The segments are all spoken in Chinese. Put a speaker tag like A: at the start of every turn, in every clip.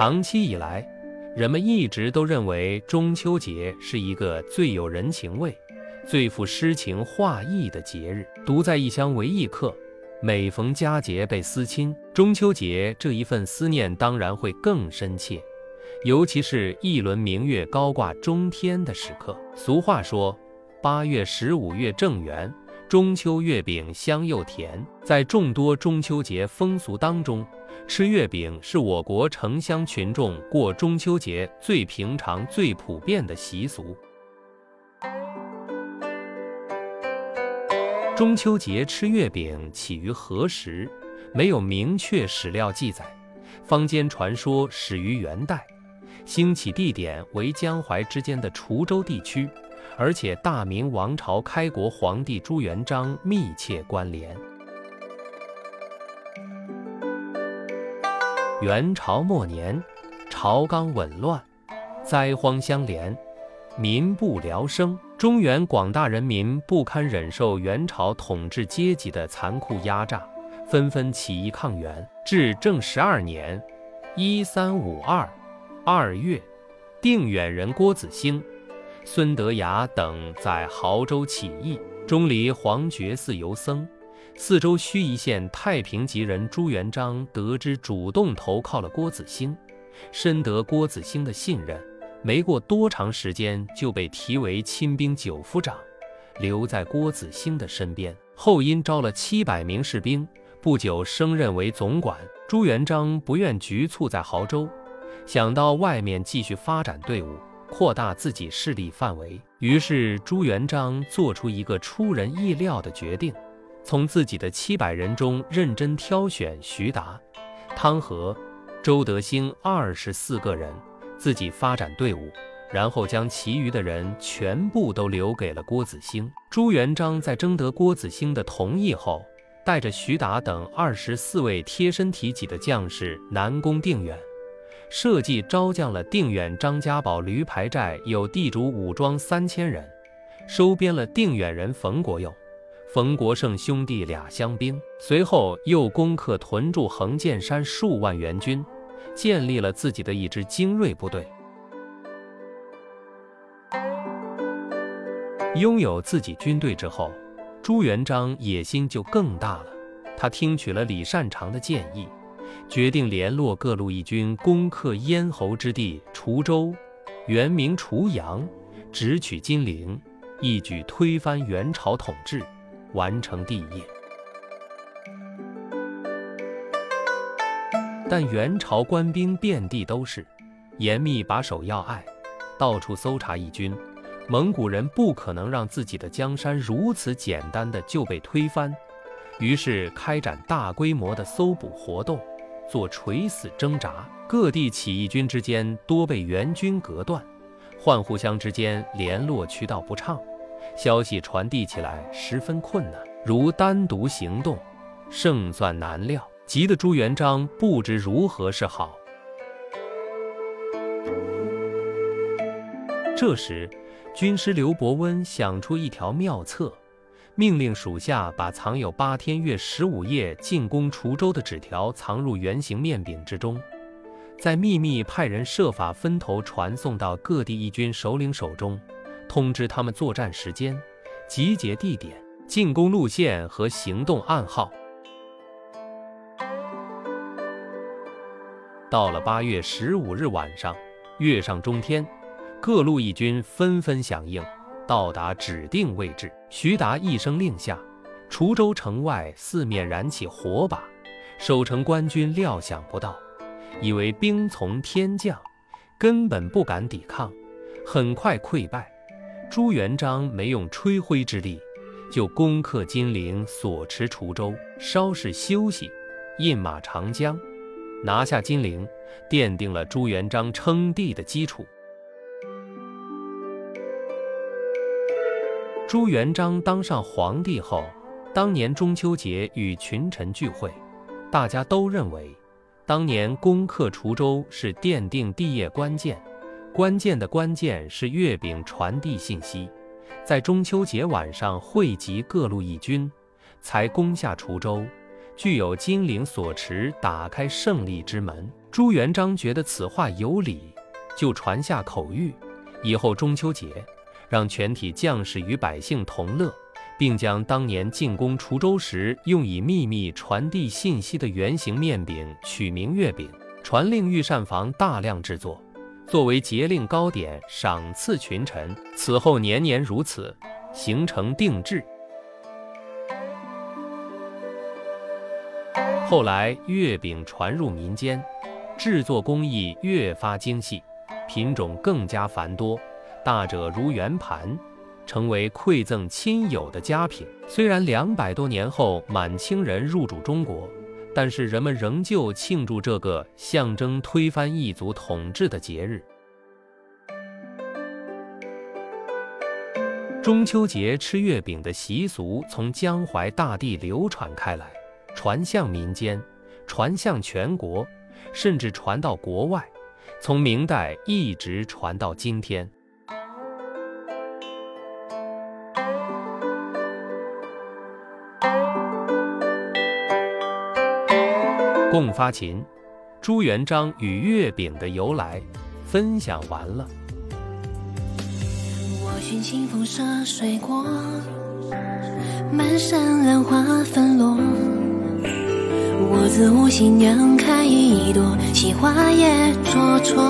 A: 长期以来，人们一直都认为中秋节是一个最有人情味、最富诗情画意的节日。独在异乡为异客，每逢佳节倍思亲。中秋节这一份思念当然会更深切，尤其是一轮明月高挂中天的时刻。俗话说：“八月十五月正圆，中秋月饼香又甜。”在众多中秋节风俗当中，吃月饼是我国城乡群众过中秋节最平常、最普遍的习俗。中秋节吃月饼起于何时？没有明确史料记载。坊间传说始于元代，兴起地点为江淮之间的滁州地区，而且大明王朝开国皇帝朱元璋密切关联。元朝末年，朝纲紊乱，灾荒相连，民不聊生。中原广大人民不堪忍受元朝统治阶级的残酷压榨，纷纷起义抗元。至正十二年（一三五二）二月，定远人郭子兴、孙德崖等在亳州起义，钟离黄觉寺游僧。四周盱眙县太平籍人朱元璋得知，主动投靠了郭子兴，深得郭子兴的信任。没过多长时间，就被提为亲兵九夫长，留在郭子兴的身边。后因招了七百名士兵，不久升任为总管。朱元璋不愿局促在亳州，想到外面继续发展队伍，扩大自己势力范围。于是朱元璋做出一个出人意料的决定。从自己的七百人中认真挑选徐达、汤和、周德兴二十四个人，自己发展队伍，然后将其余的人全部都留给了郭子兴。朱元璋在征得郭子兴的同意后，带着徐达等二十四位贴身提己的将士南攻定远，设计招降了定远张家堡驴牌寨有地主武装三千人，收编了定远人冯国佑。冯国胜兄弟俩乡兵，随后又攻克屯驻横剑山数万援军，建立了自己的一支精锐部队。拥有自己军队之后，朱元璋野心就更大了。他听取了李善长的建议，决定联络各路义军，攻克咽喉之地滁州，原名滁阳，直取金陵，一举推翻元朝统治。完成帝业，但元朝官兵遍地都是，严密把守要隘，到处搜查义军。蒙古人不可能让自己的江山如此简单的就被推翻，于是开展大规模的搜捕活动，做垂死挣扎。各地起义军之间多被元军隔断，患互相之间联络渠道不畅。消息传递起来十分困难，如单独行动，胜算难料，急得朱元璋不知如何是好。这时，军师刘伯温想出一条妙策，命令属下把藏有八天月十五夜进攻滁州的纸条藏入圆形面饼之中，再秘密派人设法分头传送到各地义军首领手中。通知他们作战时间、集结地点、进攻路线和行动暗号。到了八月十五日晚上，月上中天，各路义军纷纷响应，到达指定位置。徐达一声令下，滁州城外四面燃起火把，守城官军料想不到，以为兵从天降，根本不敢抵抗，很快溃败。朱元璋没用吹灰之力，就攻克金陵，所持滁州，稍事休息，饮马长江，拿下金陵，奠定了朱元璋称帝的基础。朱元璋当上皇帝后，当年中秋节与群臣聚会，大家都认为，当年攻克滁州是奠定帝业关键。关键的关键是月饼传递信息，在中秋节晚上汇集各路义军，才攻下滁州，具有金陵所持打开胜利之门。朱元璋觉得此话有理，就传下口谕，以后中秋节让全体将士与百姓同乐，并将当年进攻滁州时用以秘密传递信息的圆形面饼取名月饼，传令御膳房大量制作，作为节令糕点赏赐群臣。此后年年如此，形成定制。后来月饼传入民间。制作工艺越发精细，品种更加繁多，大者如圆盘，成为馈赠亲友的佳品。虽然两百多年后满清人入主中国，但是人们仍旧庆祝这个象征推翻异族统治的节日。中秋节吃月饼的习俗从江淮大地流传开来，传向民间，传向全国。甚至传到国外，从明代一直传到今天。贡发琴，朱元璋与月饼的由来，分享完了。
B: 我寻清风射水过，满山兰花纷落。我自无心娘开一朵，奇花也灼灼。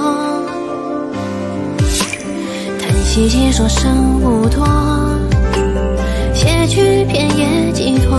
B: 叹息几说生无托，写句片叶寄托。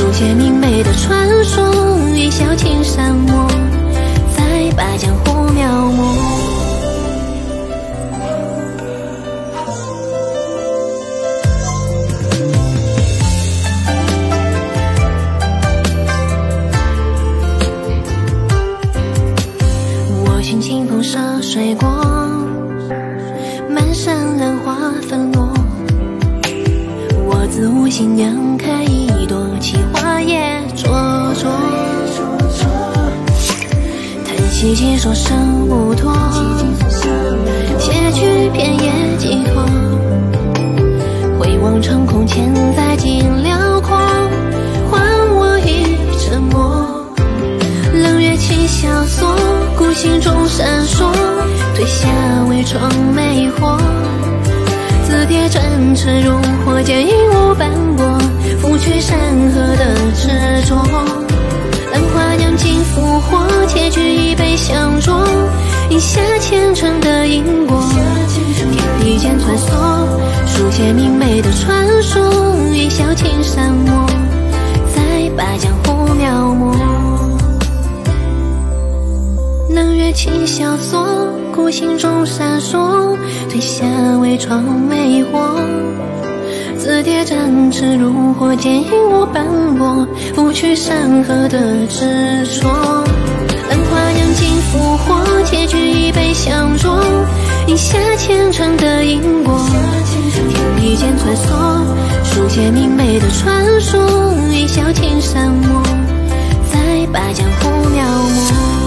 B: 书写明媚的传自无心酿开一朵，奇花也灼灼。叹息几说声无托，写去片叶寄托。回望长空，千载尽辽阔，还我一沉默。冷月清宵锁，孤星中闪烁。褪下伪装魅惑，蝶展翅如火箭，引我斑驳，拂去山河的执着。兰花酿尽复活，结局一杯相酌，饮下前尘的因果。天地间穿梭，书写明媚的传说，一笑青山墨，再把江湖描摹。月清宵锁。孤星中闪烁，褪下伪装魅惑。紫蝶展翅如火剑影我斑驳，拂去山河的执着。兰花酿尽复活，结局一杯相酌，饮下前尘的因果。天地间穿梭，书写明媚的传说，一笑青山墨，再把江湖描摹。